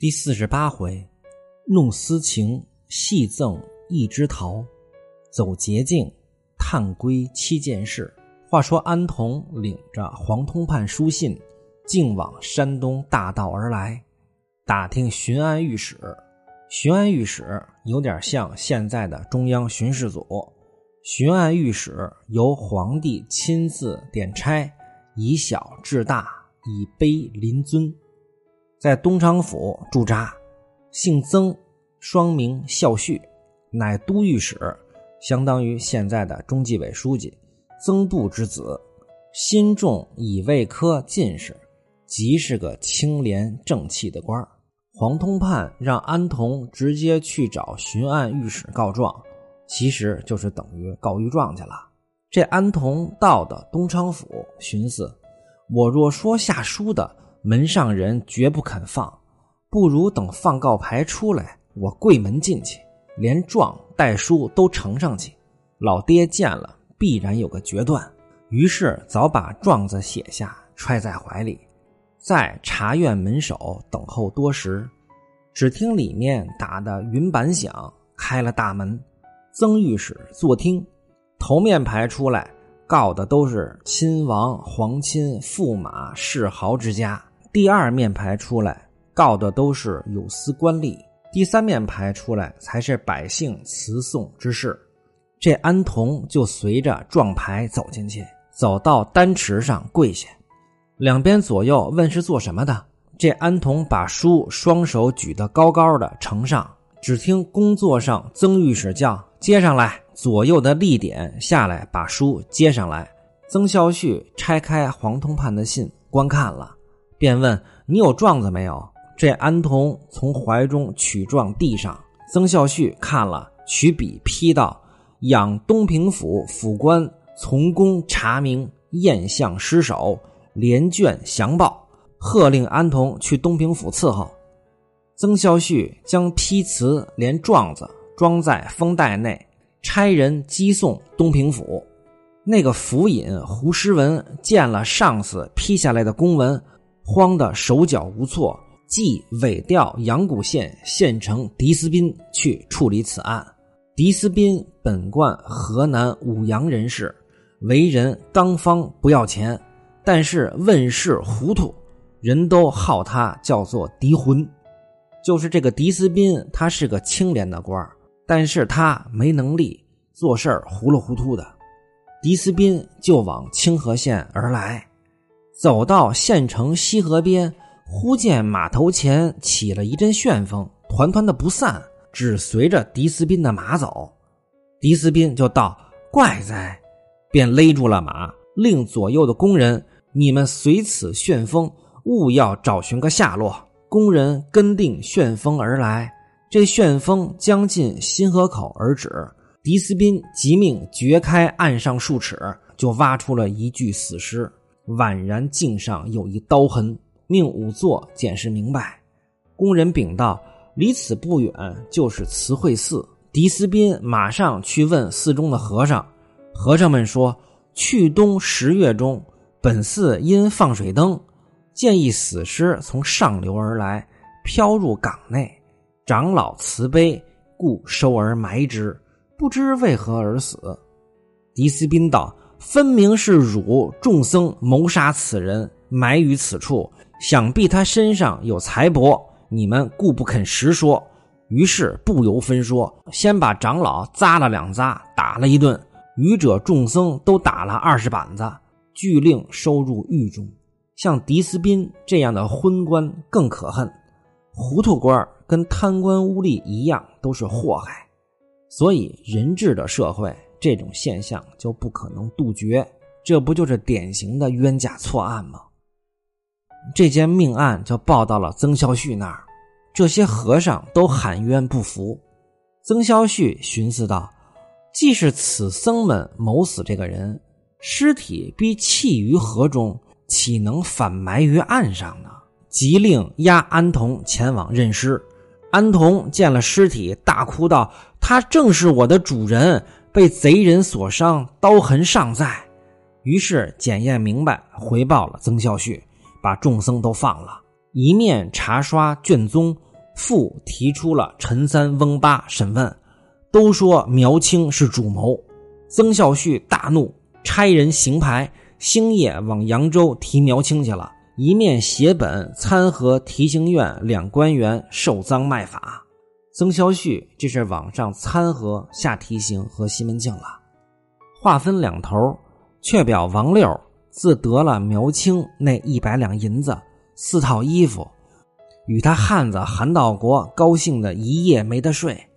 第四十八回，弄私情戏赠一枝桃，走捷径探归七件事。话说安童领着黄通判书信，径往山东大道而来，打听巡安御史。巡安御史有点像现在的中央巡视组。巡安御史由皇帝亲自点差，以小至大，以卑临尊。在东昌府驻扎，姓曾，双名孝绪，乃都御史，相当于现在的中纪委书记，曾度之子，新中乙未科进士，即是个清廉正气的官黄通判让安童直接去找巡按御史告状，其实就是等于告御状去了。这安童到的东昌府，寻思：我若说下书的。门上人绝不肯放，不如等放告牌出来，我跪门进去，连状带书都呈上去。老爹见了，必然有个决断。于是早把状子写下，揣在怀里，在茶院门首等候多时。只听里面打的云板响，开了大门。曾御史坐听，头面牌出来，告的都是亲王、皇亲、驸马、世豪之家。第二面牌出来，告的都是有司官吏；第三面牌出来，才是百姓辞送之事。这安童就随着状牌走进去，走到丹池上跪下，两边左右问是做什么的。这安童把书双手举得高高的呈上，只听工作上曾御史叫接上来，左右的立点下来把书接上来。曾孝绪拆开黄通判的信，观看了。便问你有状子没有？这安童从怀中取状递上，曾孝绪看了，取笔批道：“养东平府府官从公查明验相失守，连卷详报，喝令安童去东平府伺候。”曾孝绪将批词连状子装在封袋内，差人寄送东平府。那个府尹胡诗文见了上司批下来的公文。慌得手脚无措，即委调阳谷县县城狄思宾去处理此案。狄思宾本贯河南舞阳人士，为人刚方不要钱，但是问事糊涂，人都号他叫做狄浑。就是这个狄思宾，他是个清廉的官但是他没能力做事糊里糊涂的。狄思宾就往清河县而来。走到县城西河边，忽见码头前起了一阵旋风，团团的不散，只随着迪斯宾的马走。迪斯宾就道：“怪哉！”便勒住了马，令左右的工人：“你们随此旋风，勿要找寻个下落。”工人跟定旋风而来，这旋风将近新河口而止。迪斯宾即命掘开岸上数尺，就挖出了一具死尸。宛然颈上有一刀痕，命仵作检视明白。工人禀道：“离此不远就是慈惠寺。”狄斯宾马上去问寺中的和尚。和尚们说：“去冬十月中，本寺因放水灯，见一死尸从上流而来，飘入港内。长老慈悲，故收而埋之，不知为何而死。”狄斯宾道。分明是汝众僧谋杀此人，埋于此处。想必他身上有财帛，你们故不肯实说。于是不由分说，先把长老扎了两扎，打了一顿；余者众僧都打了二十板子，俱令收入狱中。像狄斯宾这样的昏官更可恨，糊涂官跟贪官污吏一样，都是祸害。所以人治的社会。这种现象就不可能杜绝，这不就是典型的冤假错案吗？这件命案就报到了曾孝绪那儿，这些和尚都喊冤不服。曾孝绪寻思道：“既是此僧们谋死这个人，尸体必弃于河中，岂能反埋于岸上呢？”即令押安童前往认尸。安童见了尸体，大哭道：“他正是我的主人。”被贼人所伤，刀痕尚在。于是检验明白，回报了曾孝绪，把众僧都放了。一面查刷卷宗，复提出了陈三、翁八审问，都说苗青是主谋。曾孝胥大怒，差人行牌，星夜往扬州提苗青去了。一面写本参合提刑院两官员受赃卖法。曾孝胥这是往上参合下提刑和西门庆了。话分两头，却表王六自得了苗青那一百两银子、四套衣服，与他汉子韩道国高兴的一夜没得睡。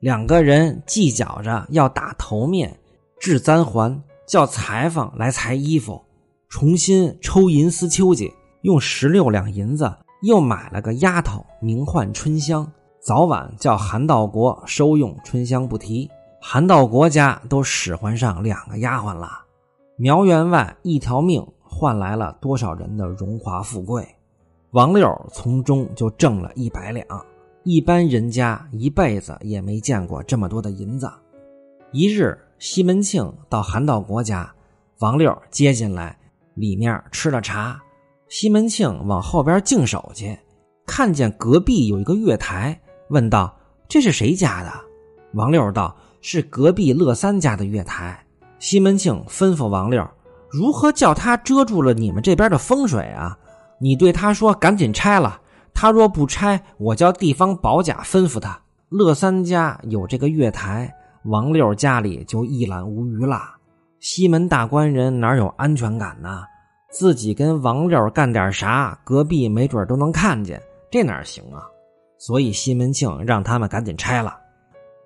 两个人计较着要打头面，制簪环，叫裁缝来裁衣服，重新抽银丝秋去。用十六两银子又买了个丫头，名唤春香，早晚叫韩道国收用。春香不提。韩道国家都使唤上两个丫鬟了，苗员外一条命换来了多少人的荣华富贵，王六从中就挣了一百两，一般人家一辈子也没见过这么多的银子。一日，西门庆到韩道国家，王六接进来，里面吃了茶，西门庆往后边净手去，看见隔壁有一个月台，问道：“这是谁家的？”王六道。是隔壁乐三家的月台，西门庆吩咐王六如何叫他遮住了你们这边的风水啊？你对他说赶紧拆了，他若不拆，我叫地方保甲吩咐他。乐三家有这个月台，王六家里就一览无余了。西门大官人哪有安全感呢？自己跟王六干点啥，隔壁没准都能看见，这哪行啊？所以西门庆让他们赶紧拆了。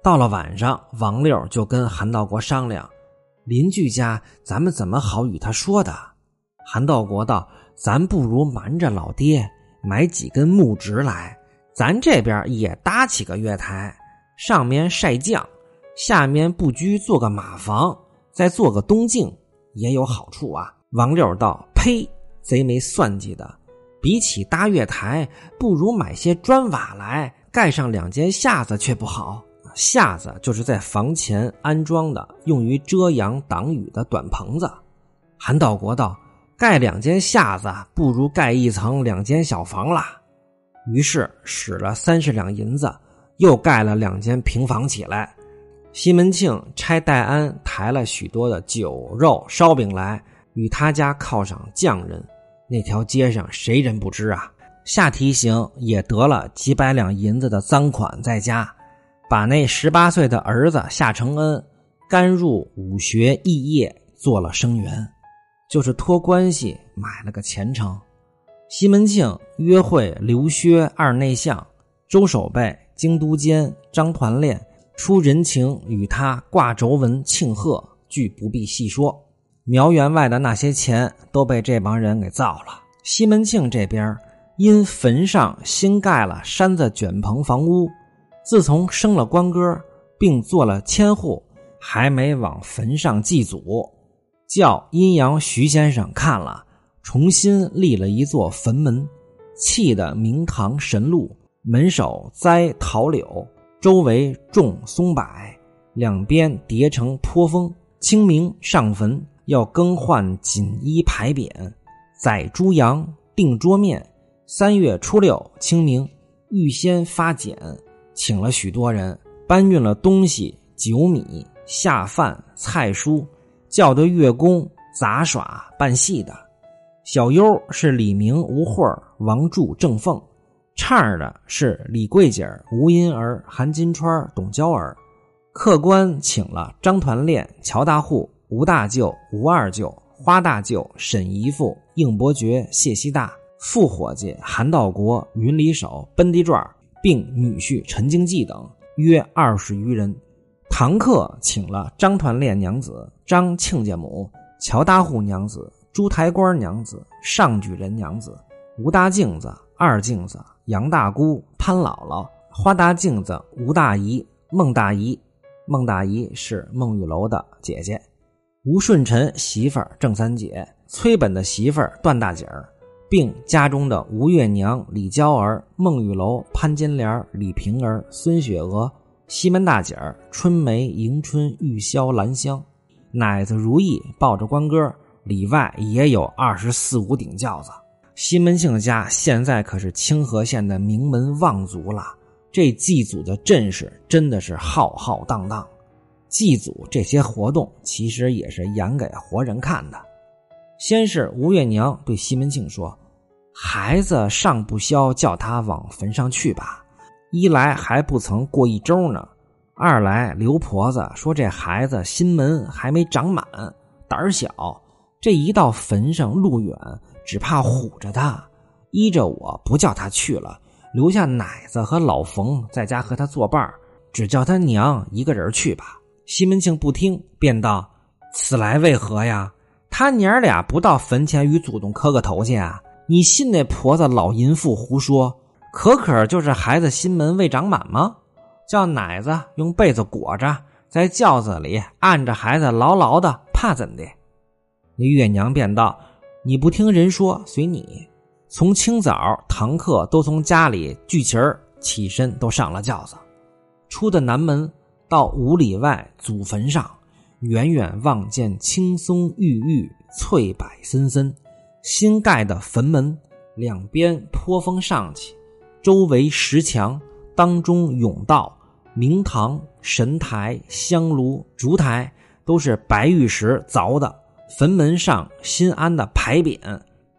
到了晚上，王六就跟韩道国商量：“邻居家咱们怎么好与他说的？”韩道国道：“咱不如瞒着老爹，买几根木直来，咱这边也搭起个月台，上面晒酱，下面布局做个马房，再做个东镜，也有好处啊。”王六道：“呸，贼没算计的！比起搭月台，不如买些砖瓦来盖上两间下子，却不好。”下子就是在房前安装的，用于遮阳挡雨的短棚子。韩道国道：“盖两间下子，不如盖一层两间小房啦。”于是使了三十两银子，又盖了两间平房起来。西门庆差戴安抬了许多的酒肉烧饼来，与他家靠上匠人。那条街上谁人不知啊？下提刑也得了几百两银子的赃款在家。把那十八岁的儿子夏承恩甘入武学义业，做了生员，就是托关系买了个前程。西门庆约会刘薛二内相、周守备、京都监张团练出人情与他挂轴文庆贺，俱不必细说。苗员外的那些钱都被这帮人给造了。西门庆这边因坟上新盖了山子卷棚房屋。自从升了官哥，并做了千户，还没往坟上祭祖，叫阴阳徐先生看了，重新立了一座坟门，砌的明堂神路，门首栽桃柳，周围种松柏，两边叠成坡峰。清明上坟要更换锦衣牌匾，宰猪羊，定桌面。三月初六清明，预先发简。请了许多人，搬运了东西、酒米、下饭、菜蔬，叫得乐工杂耍扮戏的。小优是李明、吴慧、王柱、郑凤，唱的是李桂姐、吴银儿、韩金川、董娇儿。客官请了张团练、乔大户、吴大舅、吴二舅、花大舅、沈姨父、应伯爵、谢希大、副伙计韩道国、云里手、奔地转并女婿陈经济等约二十余人，堂客请了张团练娘子、张亲家母、乔大户娘子、朱台官娘子、上举人娘子、吴大镜子、二镜子、杨大姑、潘姥姥、花大镜子、吴大姨、孟大姨。孟大姨是孟玉楼的姐姐，吴顺臣媳妇儿郑三姐，崔本的媳妇儿段大姐儿。并家中的吴月娘、李娇儿、孟玉楼、潘金莲、李瓶儿、孙雪娥、西门大姐儿、春梅、迎春、玉箫、兰香、奶子如意抱着官哥，里外也有二十四五顶轿子。西门庆家现在可是清河县的名门望族了，这祭祖的阵势真的是浩浩荡荡。祭祖这些活动其实也是演给活人看的。先是吴月娘对西门庆说：“孩子尚不消，叫他往坟上去吧。一来还不曾过一周呢，二来刘婆子说这孩子心门还没长满，胆小。这一到坟上路远，只怕唬着他。依着我不叫他去了。”留下奶子和老冯在家和他作伴只叫他娘一个人去吧。西门庆不听，便道：“此来为何呀？他娘俩不到坟前与祖宗磕个头去啊？你信那婆子老淫妇胡说？可可就是孩子心门未长满吗？叫奶子用被子裹着，在轿子里按着孩子牢牢的，怕怎的？”那月娘便道：“你不听人说，随你。”从清早，堂客都从家里聚齐儿，起身都上了轿子，出的南门，到五里外祖坟上，远远望见青松郁郁，翠柏森森，新盖的坟门，两边坡峰上去，周围石墙，当中甬道，明堂、神台、香炉、烛台都是白玉石凿的，坟门上新安的牌匾，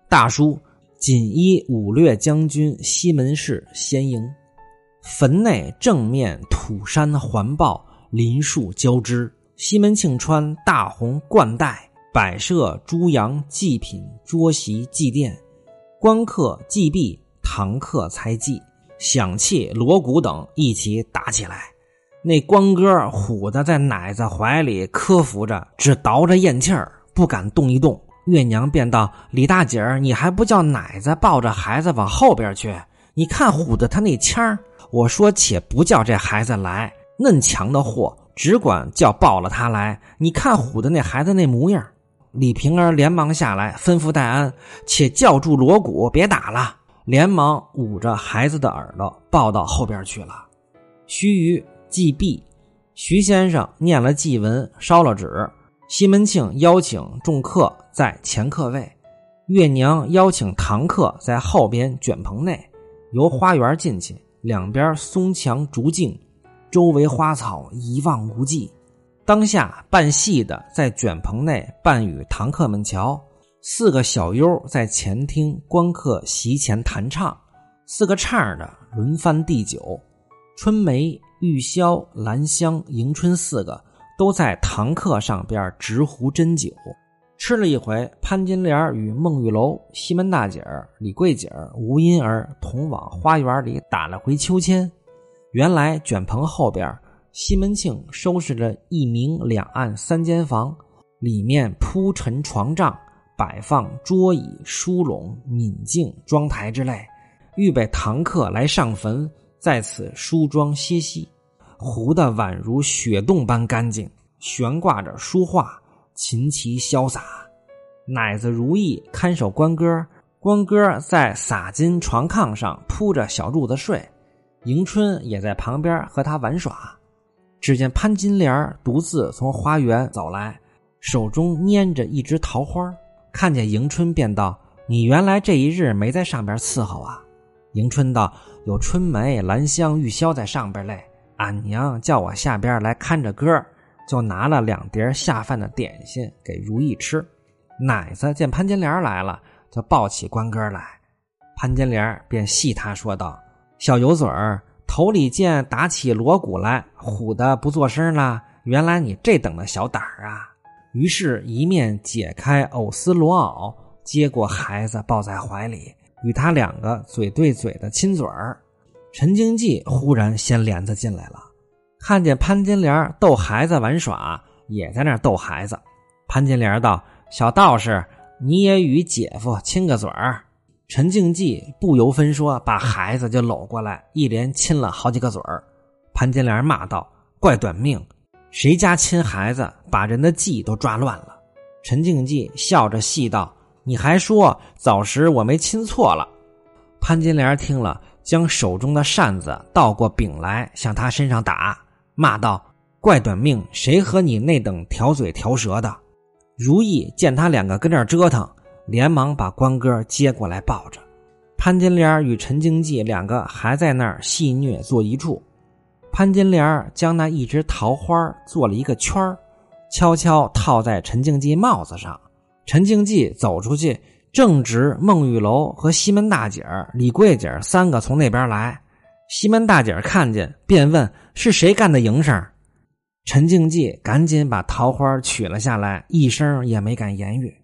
大书。锦衣武略将军西门氏先营，坟内正面土山环抱，林树交织。西门庆穿大红冠带，摆设猪羊祭品、桌席祭奠，官客祭毕，堂客猜祭，响器锣鼓等一起打起来。那官哥虎的在奶子怀里磕伏着，只倒着咽气儿，不敢动一动。月娘便道：“李大姐儿，你还不叫奶子抱着孩子往后边去？你看唬的他那腔儿我说且不叫这孩子来，嫩强的货，只管叫抱了他来。你看唬的那孩子那模样。”李瓶儿连忙下来吩咐戴安，且叫住锣鼓，别打了。连忙捂着孩子的耳朵抱到后边去了。须臾祭毕，徐先生念了祭文，烧了纸。西门庆邀请众客在前客位，月娘邀请堂客在后边卷棚内，由花园进去，两边松墙竹径，周围花草一望无际。当下扮戏的在卷棚内扮与堂客们瞧，四个小优在前厅观客席前弹唱，四个唱的轮番递酒，春梅、玉箫、兰香、迎春四个。都在堂客上边执壶斟酒，吃了一回。潘金莲与孟玉楼、西门大姐、李桂姐、吴音儿同往花园里打了回秋千。原来卷棚后边，西门庆收拾了一明两暗三间房，里面铺陈床帐，摆放桌椅、书笼、敏镜、妆台之类，预备堂客来上坟，在此梳妆歇息。糊的宛如雪洞般干净，悬挂着书画，琴棋潇洒。奶子如意看守关哥，关哥在洒金床炕上铺着小褥子睡，迎春也在旁边和他玩耍。只见潘金莲独自从花园走来，手中拈着一枝桃花，看见迎春便道：“你原来这一日没在上边伺候啊？”迎春道：“有春梅、兰香、玉箫在上边嘞。”俺娘叫我下边来看着歌，就拿了两碟下饭的点心给如意吃。奶子见潘金莲来了，就抱起关哥来。潘金莲便戏他说道：“小油嘴儿，头里见打起锣鼓来，唬得不作声了。原来你这等的小胆儿啊！”于是，一面解开藕丝罗袄，接过孩子抱在怀里，与他两个嘴对嘴的亲嘴儿。陈经济忽然掀帘子进来了，看见潘金莲逗孩子玩耍，也在那逗孩子。潘金莲道：“小道士，你也与姐夫亲个嘴儿。”陈静济不由分说，把孩子就搂过来，一连亲了好几个嘴儿。潘金莲骂道：“怪短命！谁家亲孩子，把人的计都抓乱了。”陈静济笑着戏道：“你还说早时我没亲错了。”潘金莲听了。将手中的扇子倒过柄来，向他身上打，骂道：“怪短命！谁和你那等挑嘴挑舌的？”如意见他两个跟那折腾，连忙把关哥接过来抱着。潘金莲与陈经济两个还在那儿戏谑做一处。潘金莲将那一只桃花做了一个圈悄悄套在陈经济帽子上。陈经济走出去，正值孟玉楼和西门大姐李桂姐三个从那边来。西门大姐看见，便问是谁干的营生。陈静济赶紧把桃花取了下来，一声也没敢言语。